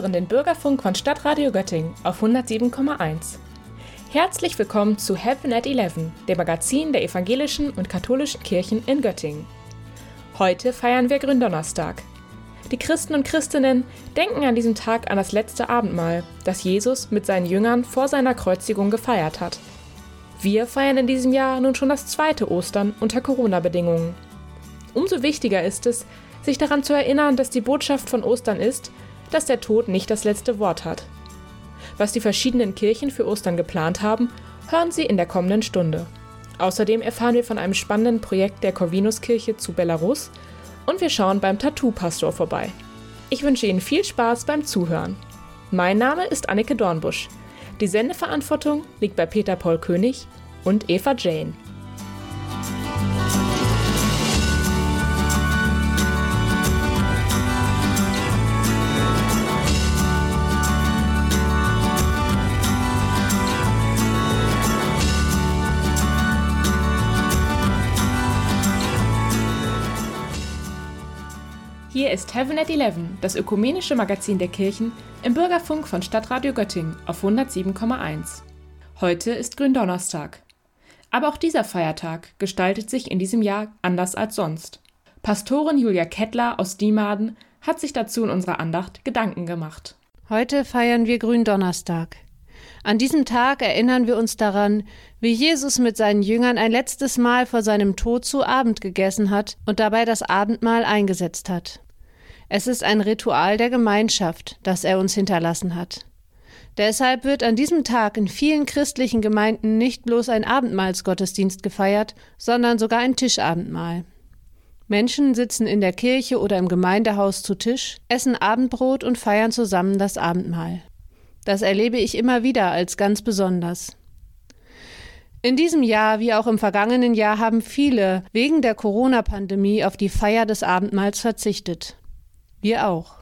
hören den Bürgerfunk von Stadtradio Göttingen auf 107,1. Herzlich willkommen zu Heaven at 11, dem Magazin der evangelischen und katholischen Kirchen in Göttingen. Heute feiern wir Gründonnerstag. Die Christen und Christinnen denken an diesem Tag an das letzte Abendmahl, das Jesus mit seinen Jüngern vor seiner Kreuzigung gefeiert hat. Wir feiern in diesem Jahr nun schon das zweite Ostern unter Corona-Bedingungen. Umso wichtiger ist es, sich daran zu erinnern, dass die Botschaft von Ostern ist, dass der Tod nicht das letzte Wort hat. Was die verschiedenen Kirchen für Ostern geplant haben, hören Sie in der kommenden Stunde. Außerdem erfahren wir von einem spannenden Projekt der Corvinuskirche zu Belarus und wir schauen beim Tattoo-Pastor vorbei. Ich wünsche Ihnen viel Spaß beim Zuhören. Mein Name ist Annike Dornbusch. Die Sendeverantwortung liegt bei Peter Paul König und Eva Jane. Hier ist Heaven at 11, das ökumenische Magazin der Kirchen im Bürgerfunk von Stadtradio Göttingen auf 107,1. Heute ist Gründonnerstag. Aber auch dieser Feiertag gestaltet sich in diesem Jahr anders als sonst. Pastorin Julia Kettler aus Diemaden hat sich dazu in unserer Andacht Gedanken gemacht. Heute feiern wir Gründonnerstag. An diesem Tag erinnern wir uns daran, wie Jesus mit seinen Jüngern ein letztes Mal vor seinem Tod zu Abend gegessen hat und dabei das Abendmahl eingesetzt hat. Es ist ein Ritual der Gemeinschaft, das er uns hinterlassen hat. Deshalb wird an diesem Tag in vielen christlichen Gemeinden nicht bloß ein Abendmahlsgottesdienst gefeiert, sondern sogar ein Tischabendmahl. Menschen sitzen in der Kirche oder im Gemeindehaus zu Tisch, essen Abendbrot und feiern zusammen das Abendmahl. Das erlebe ich immer wieder als ganz besonders. In diesem Jahr wie auch im vergangenen Jahr haben viele wegen der Corona-Pandemie auf die Feier des Abendmahls verzichtet. Wir auch.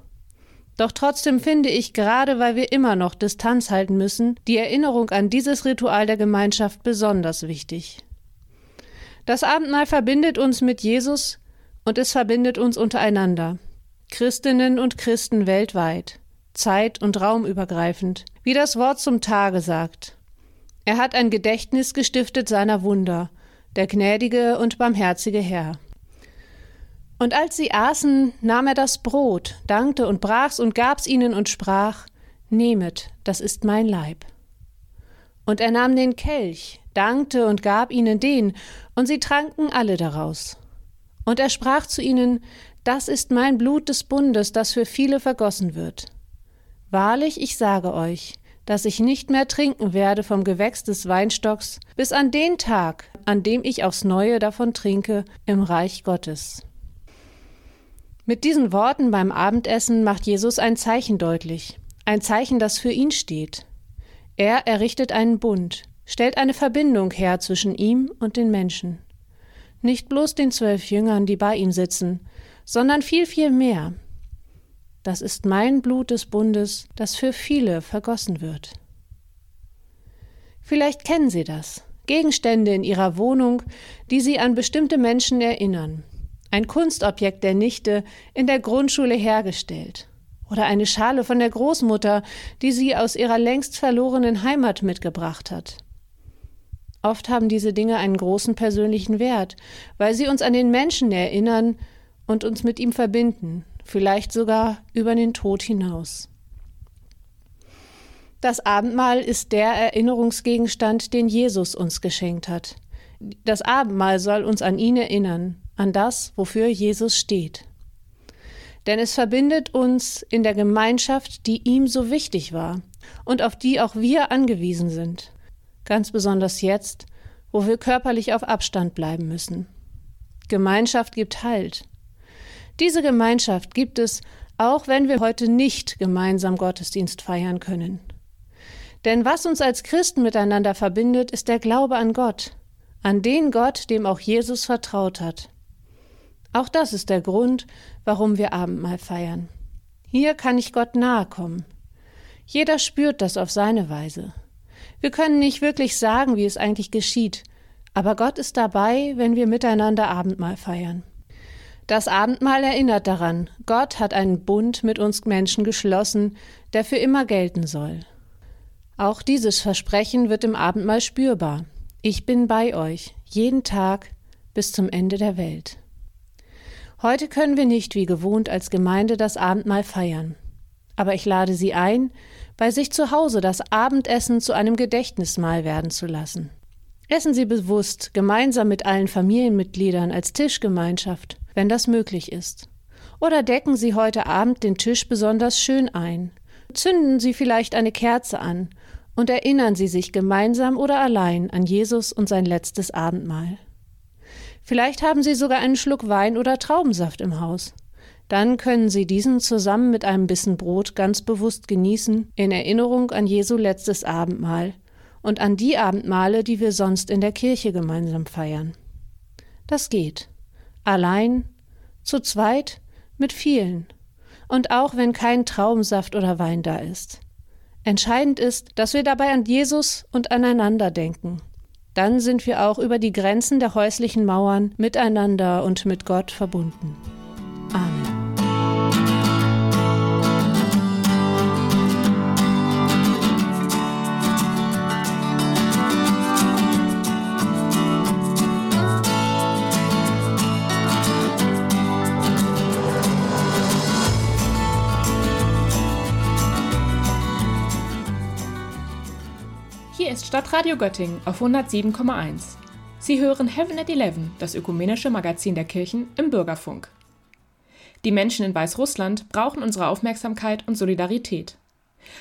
Doch trotzdem finde ich, gerade weil wir immer noch Distanz halten müssen, die Erinnerung an dieses Ritual der Gemeinschaft besonders wichtig. Das Abendmahl verbindet uns mit Jesus und es verbindet uns untereinander, Christinnen und Christen weltweit, zeit- und raumübergreifend, wie das Wort zum Tage sagt. Er hat ein Gedächtnis gestiftet seiner Wunder, der gnädige und barmherzige Herr. Und als sie aßen, nahm er das Brot, dankte und brach's und gab's ihnen und sprach, Nehmet, das ist mein Leib. Und er nahm den Kelch, dankte und gab ihnen den, und sie tranken alle daraus. Und er sprach zu ihnen, Das ist mein Blut des Bundes, das für viele vergossen wird. Wahrlich, ich sage euch, dass ich nicht mehr trinken werde vom Gewächs des Weinstocks, bis an den Tag, an dem ich aufs neue davon trinke im Reich Gottes. Mit diesen Worten beim Abendessen macht Jesus ein Zeichen deutlich, ein Zeichen, das für ihn steht. Er errichtet einen Bund, stellt eine Verbindung her zwischen ihm und den Menschen. Nicht bloß den zwölf Jüngern, die bei ihm sitzen, sondern viel, viel mehr. Das ist mein Blut des Bundes, das für viele vergossen wird. Vielleicht kennen Sie das. Gegenstände in Ihrer Wohnung, die Sie an bestimmte Menschen erinnern, ein Kunstobjekt der Nichte in der Grundschule hergestellt. Oder eine Schale von der Großmutter, die sie aus ihrer längst verlorenen Heimat mitgebracht hat. Oft haben diese Dinge einen großen persönlichen Wert, weil sie uns an den Menschen erinnern und uns mit ihm verbinden, vielleicht sogar über den Tod hinaus. Das Abendmahl ist der Erinnerungsgegenstand, den Jesus uns geschenkt hat. Das Abendmahl soll uns an ihn erinnern, an das, wofür Jesus steht. Denn es verbindet uns in der Gemeinschaft, die ihm so wichtig war und auf die auch wir angewiesen sind. Ganz besonders jetzt, wo wir körperlich auf Abstand bleiben müssen. Gemeinschaft gibt Halt. Diese Gemeinschaft gibt es, auch wenn wir heute nicht gemeinsam Gottesdienst feiern können. Denn was uns als Christen miteinander verbindet, ist der Glaube an Gott, an den Gott, dem auch Jesus vertraut hat. Auch das ist der Grund, warum wir Abendmahl feiern. Hier kann ich Gott nahe kommen. Jeder spürt das auf seine Weise. Wir können nicht wirklich sagen, wie es eigentlich geschieht, aber Gott ist dabei, wenn wir miteinander Abendmahl feiern. Das Abendmahl erinnert daran, Gott hat einen Bund mit uns Menschen geschlossen, der für immer gelten soll. Auch dieses Versprechen wird im Abendmahl spürbar. Ich bin bei euch, jeden Tag bis zum Ende der Welt. Heute können wir nicht wie gewohnt als Gemeinde das Abendmahl feiern. Aber ich lade Sie ein, bei sich zu Hause das Abendessen zu einem Gedächtnismahl werden zu lassen. Essen Sie bewusst gemeinsam mit allen Familienmitgliedern als Tischgemeinschaft wenn das möglich ist. Oder decken Sie heute Abend den Tisch besonders schön ein. Zünden Sie vielleicht eine Kerze an und erinnern Sie sich gemeinsam oder allein an Jesus und sein letztes Abendmahl. Vielleicht haben Sie sogar einen Schluck Wein oder Traubensaft im Haus. Dann können Sie diesen zusammen mit einem Bissen Brot ganz bewusst genießen, in Erinnerung an Jesu letztes Abendmahl und an die Abendmale, die wir sonst in der Kirche gemeinsam feiern. Das geht allein, zu zweit, mit vielen. Und auch wenn kein Traubensaft oder Wein da ist. Entscheidend ist, dass wir dabei an Jesus und aneinander denken. Dann sind wir auch über die Grenzen der häuslichen Mauern miteinander und mit Gott verbunden. Stadtradio Göttingen auf 107,1. Sie hören Heaven at Eleven, das ökumenische Magazin der Kirchen im Bürgerfunk. Die Menschen in Weißrussland brauchen unsere Aufmerksamkeit und Solidarität.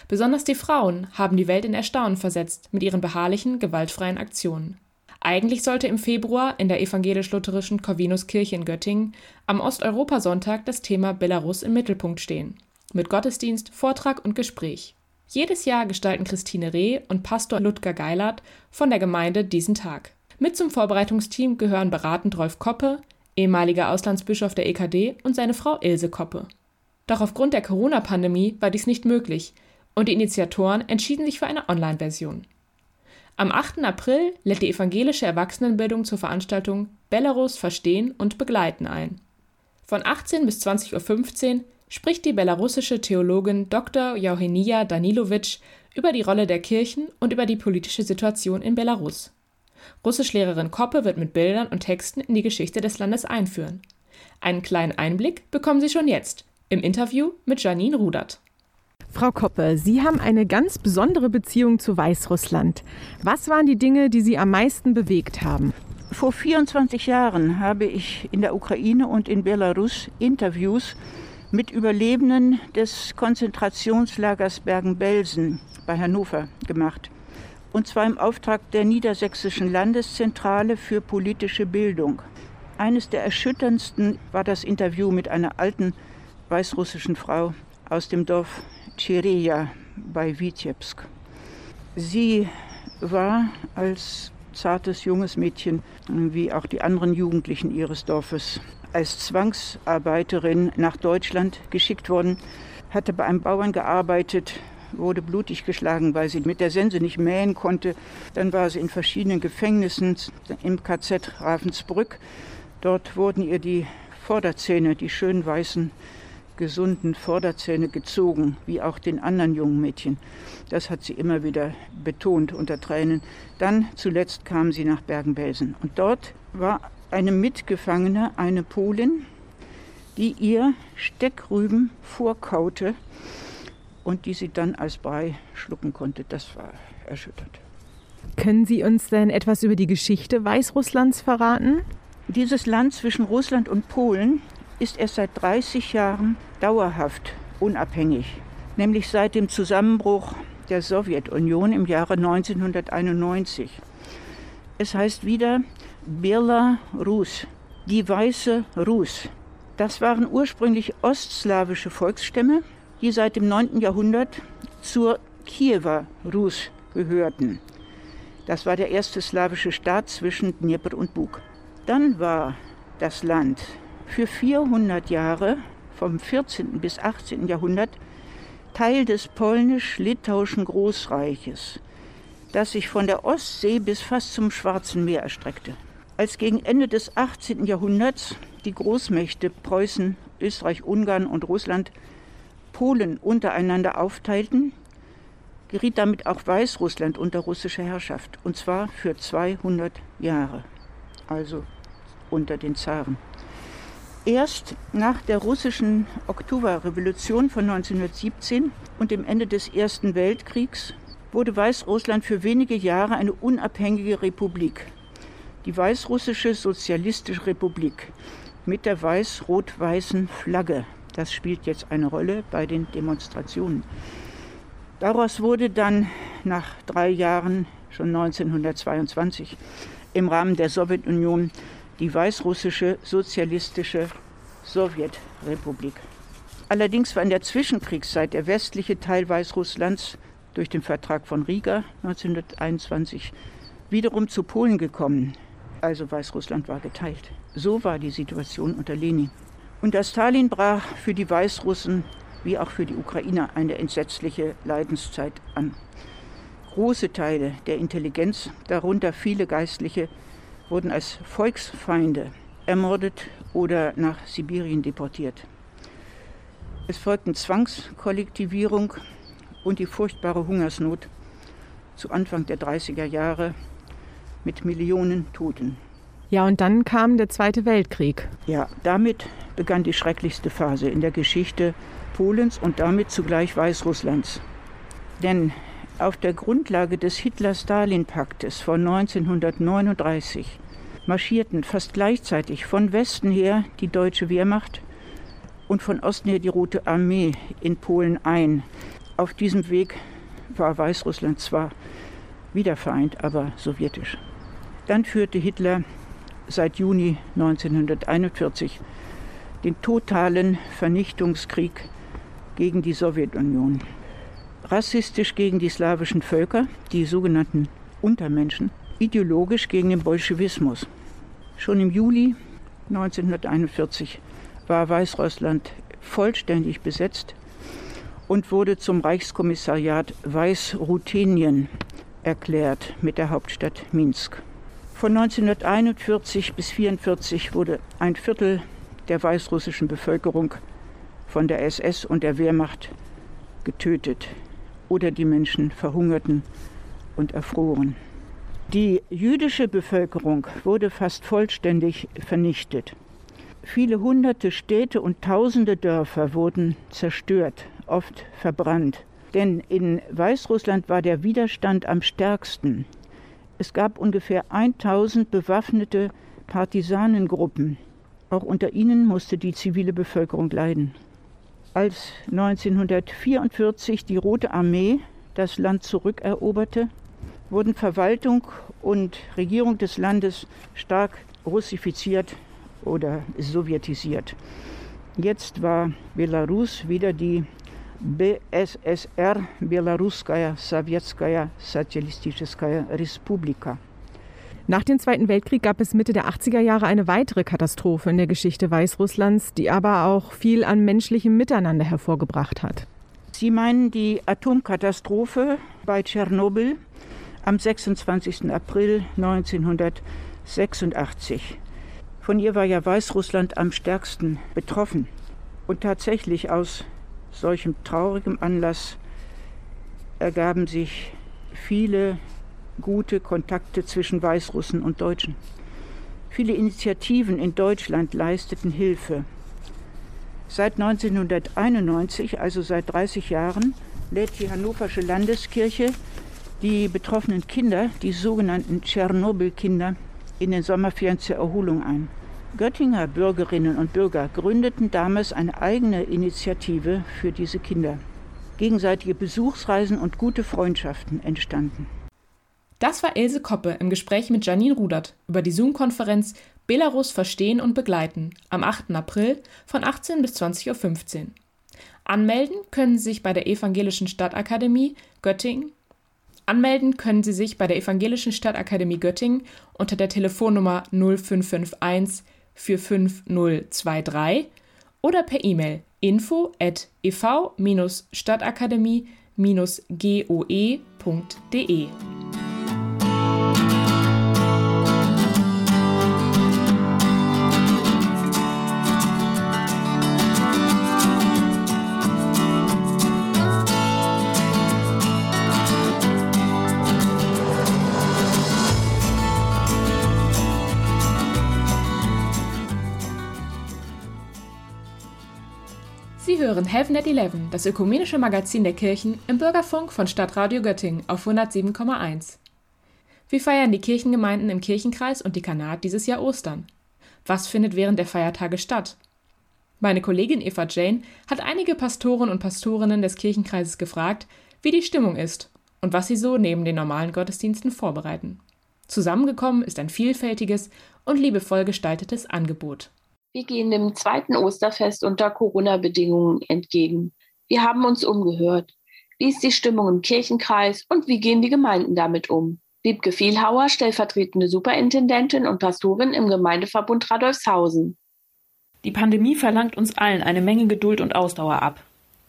Besonders die Frauen haben die Welt in Erstaunen versetzt mit ihren beharrlichen, gewaltfreien Aktionen. Eigentlich sollte im Februar in der evangelisch-lutherischen Corvinuskirche in Göttingen am Osteuropasonntag das Thema Belarus im Mittelpunkt stehen. Mit Gottesdienst, Vortrag und Gespräch. Jedes Jahr gestalten Christine Reh und Pastor Ludger Geilert von der Gemeinde diesen Tag. Mit zum Vorbereitungsteam gehören beratend Rolf Koppe, ehemaliger Auslandsbischof der EKD, und seine Frau Ilse Koppe. Doch aufgrund der Corona-Pandemie war dies nicht möglich und die Initiatoren entschieden sich für eine Online-Version. Am 8. April lädt die evangelische Erwachsenenbildung zur Veranstaltung Belarus verstehen und begleiten ein. Von 18 bis 20.15 Uhr spricht die belarussische Theologin Dr. Eugenia Danilowitsch über die Rolle der Kirchen und über die politische Situation in Belarus. Russischlehrerin Koppe wird mit Bildern und Texten in die Geschichte des Landes einführen. Einen kleinen Einblick bekommen Sie schon jetzt im Interview mit Janine Rudert. Frau Koppe, Sie haben eine ganz besondere Beziehung zu Weißrussland. Was waren die Dinge, die Sie am meisten bewegt haben? Vor 24 Jahren habe ich in der Ukraine und in Belarus Interviews mit Überlebenden des Konzentrationslagers Bergen-Belsen bei Hannover gemacht. Und zwar im Auftrag der Niedersächsischen Landeszentrale für politische Bildung. Eines der erschütterndsten war das Interview mit einer alten weißrussischen Frau aus dem Dorf Chireja bei Witebsk. Sie war als zartes junges Mädchen, wie auch die anderen Jugendlichen ihres Dorfes, als Zwangsarbeiterin nach Deutschland geschickt worden, hatte bei einem Bauern gearbeitet, wurde blutig geschlagen, weil sie mit der Sense nicht mähen konnte. Dann war sie in verschiedenen Gefängnissen im KZ Ravensbrück. Dort wurden ihr die Vorderzähne, die schön weißen, gesunden Vorderzähne gezogen, wie auch den anderen jungen Mädchen. Das hat sie immer wieder betont unter Tränen. Dann zuletzt kam sie nach Bergen-Belsen. Und dort war eine Mitgefangene, eine Polin, die ihr Steckrüben vorkaute und die sie dann als Brei schlucken konnte. Das war erschütternd. Können Sie uns denn etwas über die Geschichte Weißrusslands verraten? Dieses Land zwischen Russland und Polen ist erst seit 30 Jahren dauerhaft unabhängig, nämlich seit dem Zusammenbruch der Sowjetunion im Jahre 1991. Es heißt wieder Belarus, die weiße Rus. Das waren ursprünglich ostslawische Volksstämme, die seit dem 9. Jahrhundert zur Kiewer Rus gehörten. Das war der erste slawische Staat zwischen Dnieper und Bug. Dann war das Land für 400 Jahre, vom 14. bis 18. Jahrhundert, Teil des polnisch-litauischen Großreiches, das sich von der Ostsee bis fast zum Schwarzen Meer erstreckte. Als gegen Ende des 18. Jahrhunderts die Großmächte Preußen, Österreich, Ungarn und Russland Polen untereinander aufteilten, geriet damit auch Weißrussland unter russische Herrschaft, und zwar für 200 Jahre, also unter den Zaren. Erst nach der russischen Oktoberrevolution von 1917 und dem Ende des Ersten Weltkriegs wurde Weißrussland für wenige Jahre eine unabhängige Republik, die Weißrussische Sozialistische Republik mit der weiß-rot-weißen Flagge. Das spielt jetzt eine Rolle bei den Demonstrationen. Daraus wurde dann nach drei Jahren, schon 1922, im Rahmen der Sowjetunion die Weißrussische Sozialistische Sowjetrepublik. Allerdings war in der Zwischenkriegszeit der westliche Teil Weißrusslands durch den Vertrag von Riga 1921 wiederum zu Polen gekommen. Also Weißrussland war geteilt. So war die Situation unter Lenin. Unter Stalin brach für die Weißrussen wie auch für die Ukrainer eine entsetzliche Leidenszeit an. Große Teile der Intelligenz, darunter viele Geistliche, wurden als Volksfeinde ermordet oder nach Sibirien deportiert. Es folgten Zwangskollektivierung und die furchtbare Hungersnot zu Anfang der 30er Jahre mit Millionen Toten. Ja, und dann kam der Zweite Weltkrieg. Ja, damit begann die schrecklichste Phase in der Geschichte Polens und damit zugleich Weißrusslands. Denn auf der Grundlage des Hitler-Stalin-Paktes von 1939 marschierten fast gleichzeitig von Westen her die deutsche Wehrmacht und von Osten her die Rote Armee in Polen ein. Auf diesem Weg war Weißrussland zwar wiedervereint, aber sowjetisch. Dann führte Hitler seit Juni 1941 den totalen Vernichtungskrieg gegen die Sowjetunion, rassistisch gegen die slawischen Völker, die sogenannten Untermenschen, ideologisch gegen den Bolschewismus. Schon im Juli 1941 war Weißrussland vollständig besetzt und wurde zum Reichskommissariat Weißruthenien erklärt mit der Hauptstadt Minsk. Von 1941 bis 1944 wurde ein Viertel der weißrussischen Bevölkerung von der SS und der Wehrmacht getötet oder die Menschen verhungerten und erfroren. Die jüdische Bevölkerung wurde fast vollständig vernichtet. Viele hunderte Städte und tausende Dörfer wurden zerstört, oft verbrannt. Denn in Weißrussland war der Widerstand am stärksten. Es gab ungefähr 1000 bewaffnete Partisanengruppen. Auch unter ihnen musste die zivile Bevölkerung leiden. Als 1944 die Rote Armee das Land zurückeroberte, wurden Verwaltung und Regierung des Landes stark russifiziert oder sowjetisiert. Jetzt war Belarus wieder die BSSR, Belaruskaya Sowjetskaya Sozialistischeskaya Respublika. Nach dem Zweiten Weltkrieg gab es Mitte der 80er Jahre eine weitere Katastrophe in der Geschichte Weißrusslands, die aber auch viel an menschlichem Miteinander hervorgebracht hat. Sie meinen die Atomkatastrophe bei Tschernobyl am 26. April 1986. Von ihr war ja Weißrussland am stärksten betroffen. Und tatsächlich aus solchem traurigem Anlass ergaben sich viele gute Kontakte zwischen Weißrussen und Deutschen. Viele Initiativen in Deutschland leisteten Hilfe. Seit 1991, also seit 30 Jahren, lädt die Hannoversche Landeskirche die betroffenen Kinder, die sogenannten Tschernobyl-Kinder, in den Sommerferien zur Erholung ein. Göttinger Bürgerinnen und Bürger gründeten damals eine eigene Initiative für diese Kinder. Gegenseitige Besuchsreisen und gute Freundschaften entstanden. Das war Ilse Koppe im Gespräch mit Janine Rudert über die Zoom-Konferenz Belarus verstehen und begleiten am 8. April von 18 bis 20.15 Uhr. Anmelden können Sie sich bei der Evangelischen Stadtakademie Göttingen. Anmelden können Sie sich bei der Evangelischen Stadtakademie Göttingen unter der Telefonnummer 0551 45023 oder per E-Mail info at ev-stadtakademie-goe.de. Sie hören Heaven at 11, das ökumenische Magazin der Kirchen im Bürgerfunk von Stadtradio Göttingen auf 107,1. Wie feiern die Kirchengemeinden im Kirchenkreis und Dekanat dieses Jahr Ostern? Was findet während der Feiertage statt? Meine Kollegin Eva Jane hat einige Pastoren und Pastorinnen des Kirchenkreises gefragt, wie die Stimmung ist und was sie so neben den normalen Gottesdiensten vorbereiten. Zusammengekommen ist ein vielfältiges und liebevoll gestaltetes Angebot. Wir gehen dem zweiten Osterfest unter Corona-Bedingungen entgegen. Wir haben uns umgehört. Wie ist die Stimmung im Kirchenkreis und wie gehen die Gemeinden damit um? Wiebke Vielhauer, stellvertretende Superintendentin und Pastorin im Gemeindeverbund Radolfshausen. Die Pandemie verlangt uns allen eine Menge Geduld und Ausdauer ab.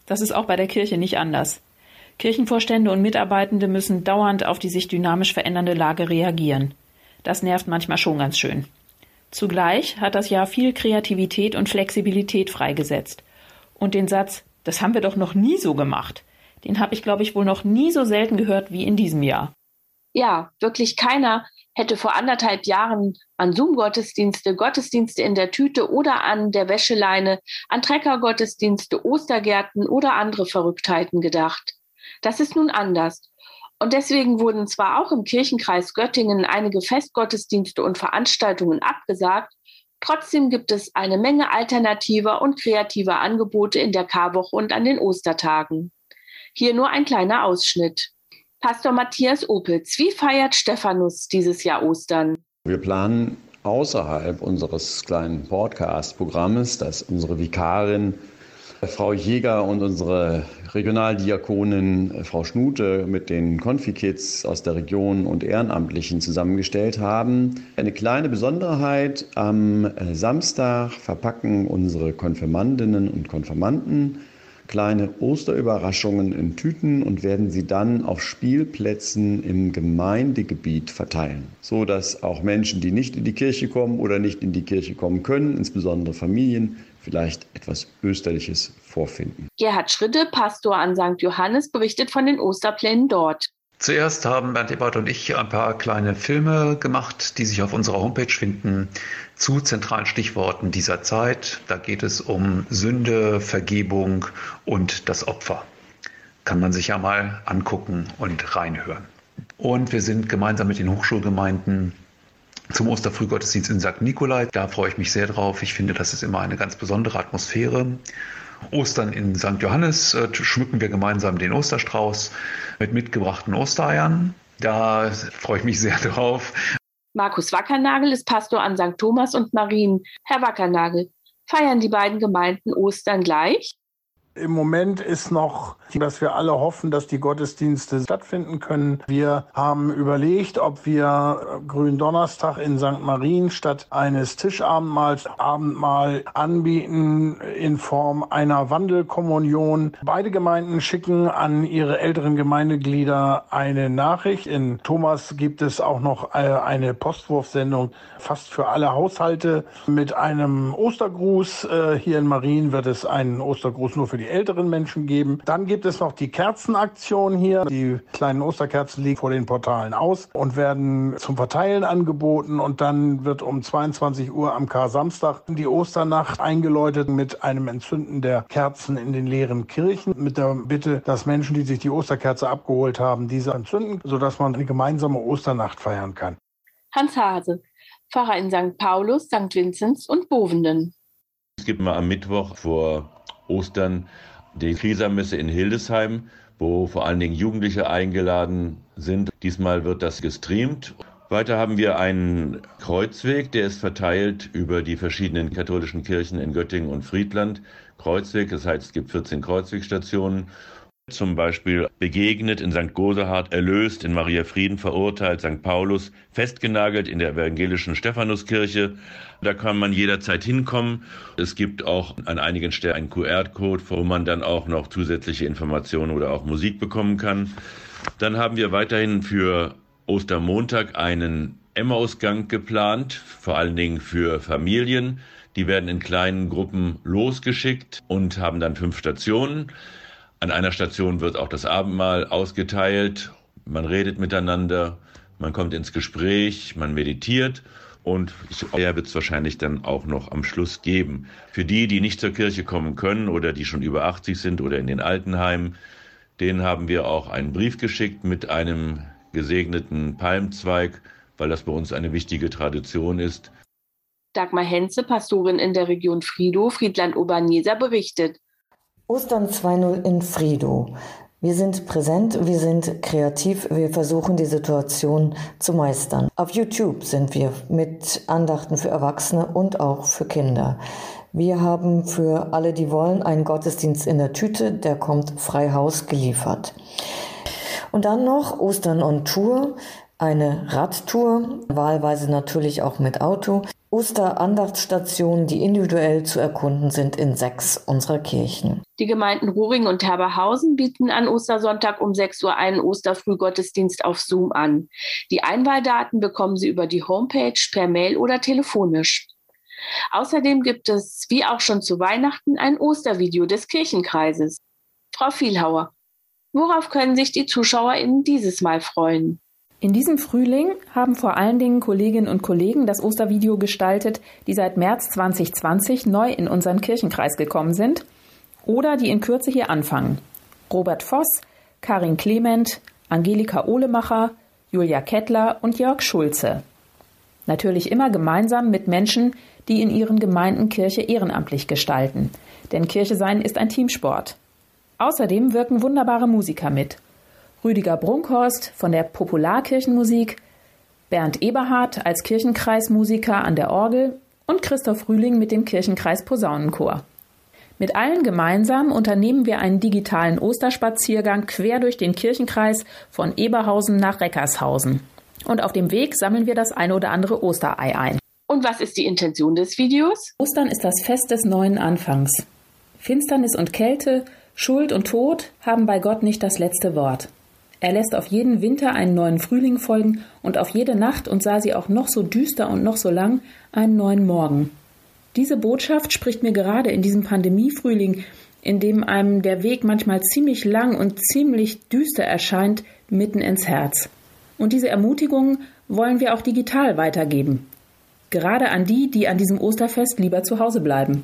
Das ist auch bei der Kirche nicht anders. Kirchenvorstände und Mitarbeitende müssen dauernd auf die sich dynamisch verändernde Lage reagieren. Das nervt manchmal schon ganz schön. Zugleich hat das Jahr viel Kreativität und Flexibilität freigesetzt. Und den Satz, das haben wir doch noch nie so gemacht, den habe ich, glaube ich, wohl noch nie so selten gehört wie in diesem Jahr. Ja, wirklich keiner hätte vor anderthalb Jahren an Zoom-Gottesdienste, Gottesdienste in der Tüte oder an der Wäscheleine, an Treckergottesdienste, Ostergärten oder andere Verrücktheiten gedacht. Das ist nun anders. Und deswegen wurden zwar auch im Kirchenkreis Göttingen einige Festgottesdienste und Veranstaltungen abgesagt, trotzdem gibt es eine Menge alternativer und kreativer Angebote in der Karwoche und an den Ostertagen. Hier nur ein kleiner Ausschnitt. Pastor Matthias Opitz, wie feiert Stephanus dieses Jahr Ostern? Wir planen außerhalb unseres kleinen Podcast-Programmes, dass unsere Vikarin Frau Jäger und unsere Regionaldiakonin äh, Frau Schnute mit den Konfikids aus der Region und Ehrenamtlichen zusammengestellt haben. Eine kleine Besonderheit, am äh, Samstag verpacken unsere Konfirmandinnen und Konfirmanden kleine Osterüberraschungen in Tüten und werden sie dann auf Spielplätzen im Gemeindegebiet verteilen, so dass auch Menschen, die nicht in die Kirche kommen oder nicht in die Kirche kommen können, insbesondere Familien, vielleicht etwas Österliches vorfinden. Gerhard Schritte, Pastor an St. Johannes, berichtet von den Osterplänen dort. Zuerst haben Bernd Ebert und ich ein paar kleine Filme gemacht, die sich auf unserer Homepage finden, zu zentralen Stichworten dieser Zeit. Da geht es um Sünde, Vergebung und das Opfer. Kann man sich ja mal angucken und reinhören. Und wir sind gemeinsam mit den Hochschulgemeinden zum Osterfrühgottesdienst in St. Nikolai. Da freue ich mich sehr drauf. Ich finde, das ist immer eine ganz besondere Atmosphäre. Ostern in St. Johannes äh, schmücken wir gemeinsam den Osterstrauß mit mitgebrachten Ostereiern. Da freue ich mich sehr drauf. Markus Wackernagel ist Pastor an St. Thomas und Marien. Herr Wackernagel, feiern die beiden Gemeinden Ostern gleich? Im Moment ist noch, dass wir alle hoffen, dass die Gottesdienste stattfinden können. Wir haben überlegt, ob wir Gründonnerstag in St. Marien statt eines Tischabendmahls Abendmahl anbieten in Form einer Wandelkommunion. Beide Gemeinden schicken an ihre älteren Gemeindeglieder eine Nachricht. In Thomas gibt es auch noch äh, eine Postwurfsendung fast für alle Haushalte mit einem Ostergruß. Äh, hier in Marien wird es einen Ostergruß nur für die älteren Menschen geben. Dann gibt es noch die Kerzenaktion hier. Die kleinen Osterkerzen liegen vor den Portalen aus und werden zum Verteilen angeboten. Und dann wird um 22 Uhr am Kar-Samstag die Osternacht eingeläutet mit einem Entzünden der Kerzen in den leeren Kirchen. Mit der Bitte, dass Menschen, die sich die Osterkerze abgeholt haben, diese entzünden, sodass man eine gemeinsame Osternacht feiern kann. Hans Hase, Pfarrer in St. Paulus, St. Vinzenz und Bovenden. Es gibt mal am Mittwoch vor Ostern die Krisermesse in Hildesheim, wo vor allen Dingen Jugendliche eingeladen sind. Diesmal wird das gestreamt. Weiter haben wir einen Kreuzweg, der ist verteilt über die verschiedenen katholischen Kirchen in Göttingen und Friedland. Kreuzweg, das heißt, es gibt 14 Kreuzwegstationen zum Beispiel begegnet, in St. Gosehard erlöst, in Maria Frieden verurteilt, St. Paulus festgenagelt in der evangelischen Stephanuskirche. Da kann man jederzeit hinkommen. Es gibt auch an einigen Stellen einen QR-Code, wo man dann auch noch zusätzliche Informationen oder auch Musik bekommen kann. Dann haben wir weiterhin für Ostermontag einen Emmausgang geplant, vor allen Dingen für Familien. Die werden in kleinen Gruppen losgeschickt und haben dann fünf Stationen. An einer Station wird auch das Abendmahl ausgeteilt. Man redet miteinander, man kommt ins Gespräch, man meditiert und Eier wird es wahrscheinlich dann auch noch am Schluss geben. Für die, die nicht zur Kirche kommen können oder die schon über 80 sind oder in den Altenheimen, denen haben wir auch einen Brief geschickt mit einem gesegneten Palmzweig, weil das bei uns eine wichtige Tradition ist. Dagmar Henze, Pastorin in der Region Friedow, Friedland-Oberneser, berichtet. Ostern 2.0 in Friedow. Wir sind präsent, wir sind kreativ, wir versuchen die Situation zu meistern. Auf YouTube sind wir mit Andachten für Erwachsene und auch für Kinder. Wir haben für alle, die wollen, einen Gottesdienst in der Tüte, der kommt frei Haus geliefert. Und dann noch Ostern on Tour, eine Radtour, wahlweise natürlich auch mit Auto. Osterandachtsstationen, die individuell zu erkunden sind in sechs unserer Kirchen. Die Gemeinden Ruring und Herberhausen bieten an Ostersonntag um 6 Uhr einen Osterfrühgottesdienst auf Zoom an. Die Einwahldaten bekommen Sie über die Homepage, per Mail oder telefonisch. Außerdem gibt es, wie auch schon zu Weihnachten, ein Ostervideo des Kirchenkreises. Frau Vielhauer, worauf können sich die ZuschauerInnen dieses Mal freuen? In diesem Frühling haben vor allen Dingen Kolleginnen und Kollegen das Ostervideo gestaltet, die seit März 2020 neu in unseren Kirchenkreis gekommen sind oder die in Kürze hier anfangen. Robert Voss, Karin Clement, Angelika Ohlemacher, Julia Kettler und Jörg Schulze. Natürlich immer gemeinsam mit Menschen, die in ihren Gemeinden Kirche ehrenamtlich gestalten. Denn Kirche sein ist ein Teamsport. Außerdem wirken wunderbare Musiker mit. Rüdiger Brunkhorst von der Popularkirchenmusik, Bernd Eberhardt als Kirchenkreismusiker an der Orgel und Christoph Rühling mit dem Kirchenkreis Posaunenchor. Mit allen gemeinsam unternehmen wir einen digitalen Osterspaziergang quer durch den Kirchenkreis von Eberhausen nach Reckershausen. Und auf dem Weg sammeln wir das eine oder andere Osterei ein. Und was ist die Intention des Videos? Ostern ist das Fest des neuen Anfangs. Finsternis und Kälte, Schuld und Tod haben bei Gott nicht das letzte Wort. Er lässt auf jeden Winter einen neuen Frühling folgen und auf jede Nacht, und sei sie auch noch so düster und noch so lang, einen neuen Morgen. Diese Botschaft spricht mir gerade in diesem Pandemiefrühling, in dem einem der Weg manchmal ziemlich lang und ziemlich düster erscheint, mitten ins Herz. Und diese Ermutigung wollen wir auch digital weitergeben. Gerade an die, die an diesem Osterfest lieber zu Hause bleiben.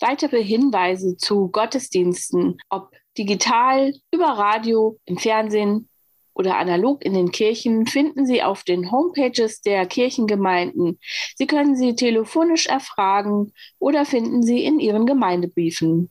Weitere Hinweise zu Gottesdiensten, ob digital, über Radio, im Fernsehen oder analog in den Kirchen, finden Sie auf den Homepages der Kirchengemeinden. Sie können sie telefonisch erfragen oder finden sie in Ihren Gemeindebriefen.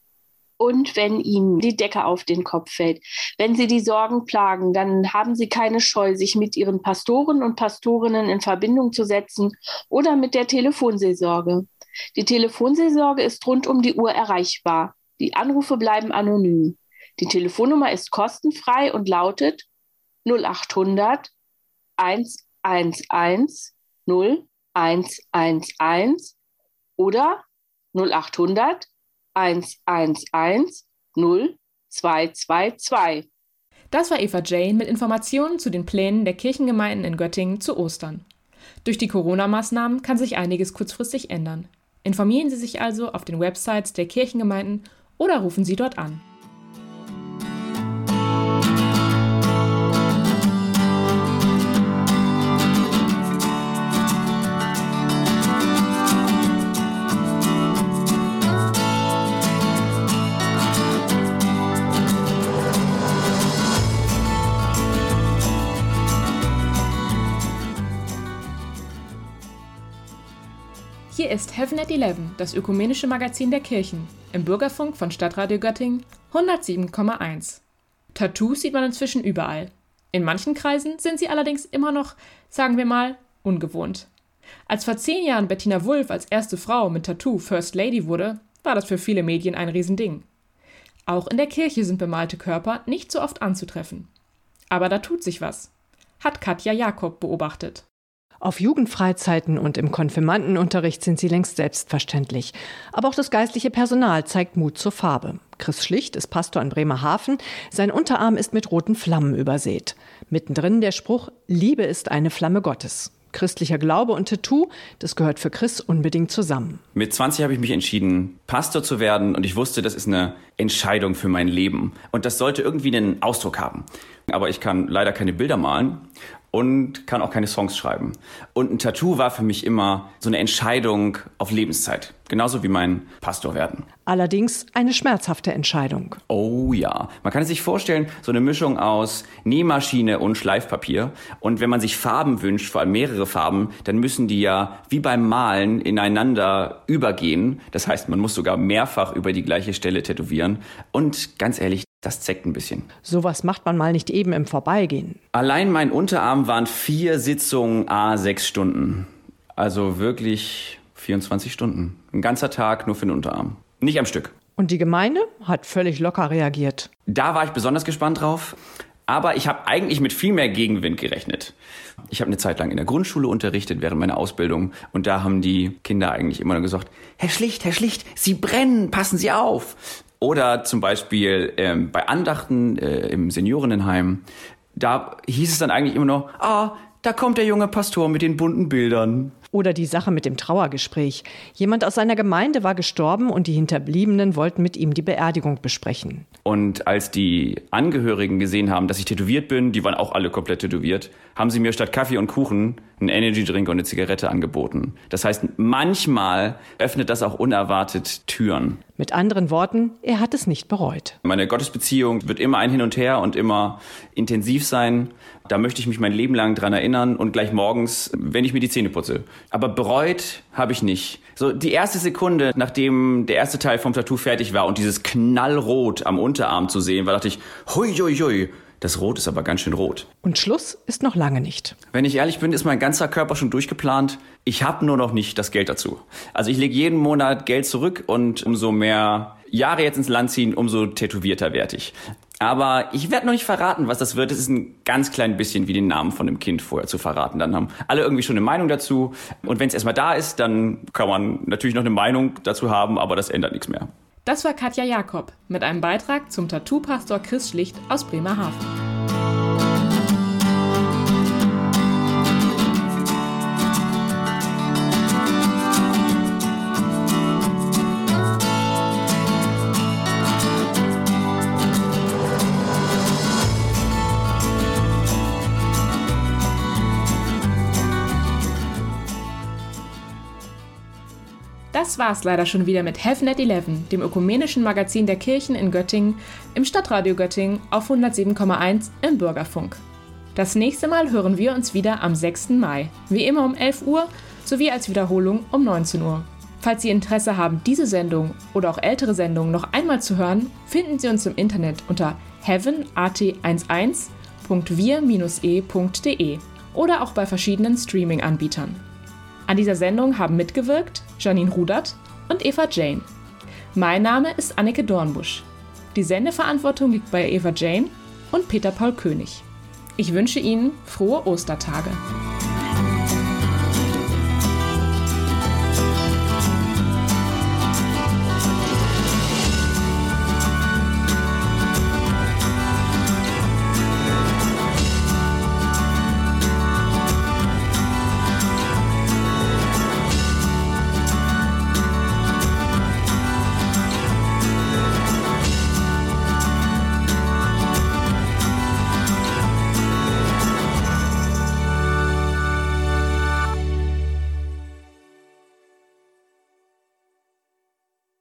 Und wenn Ihnen die Decke auf den Kopf fällt, wenn Sie die Sorgen plagen, dann haben Sie keine Scheu, sich mit Ihren Pastoren und Pastorinnen in Verbindung zu setzen oder mit der Telefonseelsorge. Die Telefonseelsorge ist rund um die Uhr erreichbar. Die Anrufe bleiben anonym. Die Telefonnummer ist kostenfrei und lautet 0800 111 0111 oder 0800 111 0222. Das war Eva Jane mit Informationen zu den Plänen der Kirchengemeinden in Göttingen zu Ostern. Durch die Corona-Maßnahmen kann sich einiges kurzfristig ändern. Informieren Sie sich also auf den Websites der Kirchengemeinden oder rufen Sie dort an. Ist Heaven at 11, das ökumenische Magazin der Kirchen, im Bürgerfunk von Stadtradio Göttingen 107,1. Tattoos sieht man inzwischen überall. In manchen Kreisen sind sie allerdings immer noch, sagen wir mal, ungewohnt. Als vor zehn Jahren Bettina Wulff als erste Frau mit Tattoo First Lady wurde, war das für viele Medien ein Riesending. Auch in der Kirche sind bemalte Körper nicht so oft anzutreffen. Aber da tut sich was, hat Katja Jakob beobachtet. Auf Jugendfreizeiten und im Konfirmandenunterricht sind sie längst selbstverständlich. Aber auch das geistliche Personal zeigt Mut zur Farbe. Chris Schlicht ist Pastor in Bremerhaven. Sein Unterarm ist mit roten Flammen übersät. Mittendrin der Spruch, Liebe ist eine Flamme Gottes. Christlicher Glaube und Tattoo, das gehört für Chris unbedingt zusammen. Mit 20 habe ich mich entschieden, Pastor zu werden und ich wusste, das ist eine Entscheidung für mein Leben. Und das sollte irgendwie einen Ausdruck haben. Aber ich kann leider keine Bilder malen und kann auch keine Songs schreiben. Und ein Tattoo war für mich immer so eine Entscheidung auf Lebenszeit. Genauso wie mein Pastor werden. Allerdings eine schmerzhafte Entscheidung. Oh ja. Man kann es sich vorstellen, so eine Mischung aus Nähmaschine und Schleifpapier. Und wenn man sich Farben wünscht, vor allem mehrere Farben, dann müssen die ja wie beim Malen ineinander übergehen. Das heißt, man muss sogar mehrfach über die gleiche Stelle tätowieren. Und ganz ehrlich, das zeckt ein bisschen. Sowas macht man mal nicht eben im Vorbeigehen. Allein mein Unterarm waren vier Sitzungen a sechs Stunden. Also wirklich 24 Stunden. Ein ganzer Tag nur für den Unterarm. Nicht am Stück. Und die Gemeinde hat völlig locker reagiert. Da war ich besonders gespannt drauf. Aber ich habe eigentlich mit viel mehr Gegenwind gerechnet. Ich habe eine Zeit lang in der Grundschule unterrichtet während meiner Ausbildung und da haben die Kinder eigentlich immer nur gesagt, Herr Schlicht, Herr Schlicht, Sie brennen, passen Sie auf. Oder zum Beispiel ähm, bei Andachten äh, im Seniorinnenheim, da hieß es dann eigentlich immer noch, ah, da kommt der junge Pastor mit den bunten Bildern. Oder die Sache mit dem Trauergespräch. Jemand aus seiner Gemeinde war gestorben und die Hinterbliebenen wollten mit ihm die Beerdigung besprechen. Und als die Angehörigen gesehen haben, dass ich tätowiert bin, die waren auch alle komplett tätowiert, haben sie mir statt Kaffee und Kuchen einen Energydrink und eine Zigarette angeboten. Das heißt, manchmal öffnet das auch unerwartet Türen. Mit anderen Worten, er hat es nicht bereut. Meine Gottesbeziehung wird immer ein Hin und Her und immer intensiv sein. Da möchte ich mich mein Leben lang dran erinnern und gleich morgens, wenn ich mir die Zähne putze. Aber bereut habe ich nicht. So die erste Sekunde, nachdem der erste Teil vom Tattoo fertig war und dieses Knallrot am Unterarm zu sehen war, dachte ich, hui, hui, hui. Das Rot ist aber ganz schön rot. Und Schluss ist noch lange nicht. Wenn ich ehrlich bin, ist mein ganzer Körper schon durchgeplant. Ich habe nur noch nicht das Geld dazu. Also ich lege jeden Monat Geld zurück und umso mehr Jahre jetzt ins Land ziehen, umso tätowierter werde ich. Aber ich werde noch nicht verraten, was das wird. Es ist ein ganz klein bisschen wie den Namen von dem Kind vorher zu verraten. Dann haben alle irgendwie schon eine Meinung dazu. Und wenn es erstmal da ist, dann kann man natürlich noch eine Meinung dazu haben, aber das ändert nichts mehr. Das war Katja Jakob mit einem Beitrag zum Tattoo-Pastor Chris Schlicht aus Bremerhaven. Das war's leider schon wieder mit HeavenNet 11, dem ökumenischen Magazin der Kirchen in Göttingen, im Stadtradio Göttingen auf 107,1 im Bürgerfunk. Das nächste Mal hören wir uns wieder am 6. Mai, wie immer um 11 Uhr sowie als Wiederholung um 19 Uhr. Falls Sie Interesse haben, diese Sendung oder auch ältere Sendungen noch einmal zu hören, finden Sie uns im Internet unter heavenat11.wir-e.de oder auch bei verschiedenen Streaming-Anbietern. An dieser Sendung haben mitgewirkt Janine Rudert und Eva Jane. Mein Name ist Anneke Dornbusch. Die Sendeverantwortung liegt bei Eva Jane und Peter Paul König. Ich wünsche Ihnen frohe Ostertage.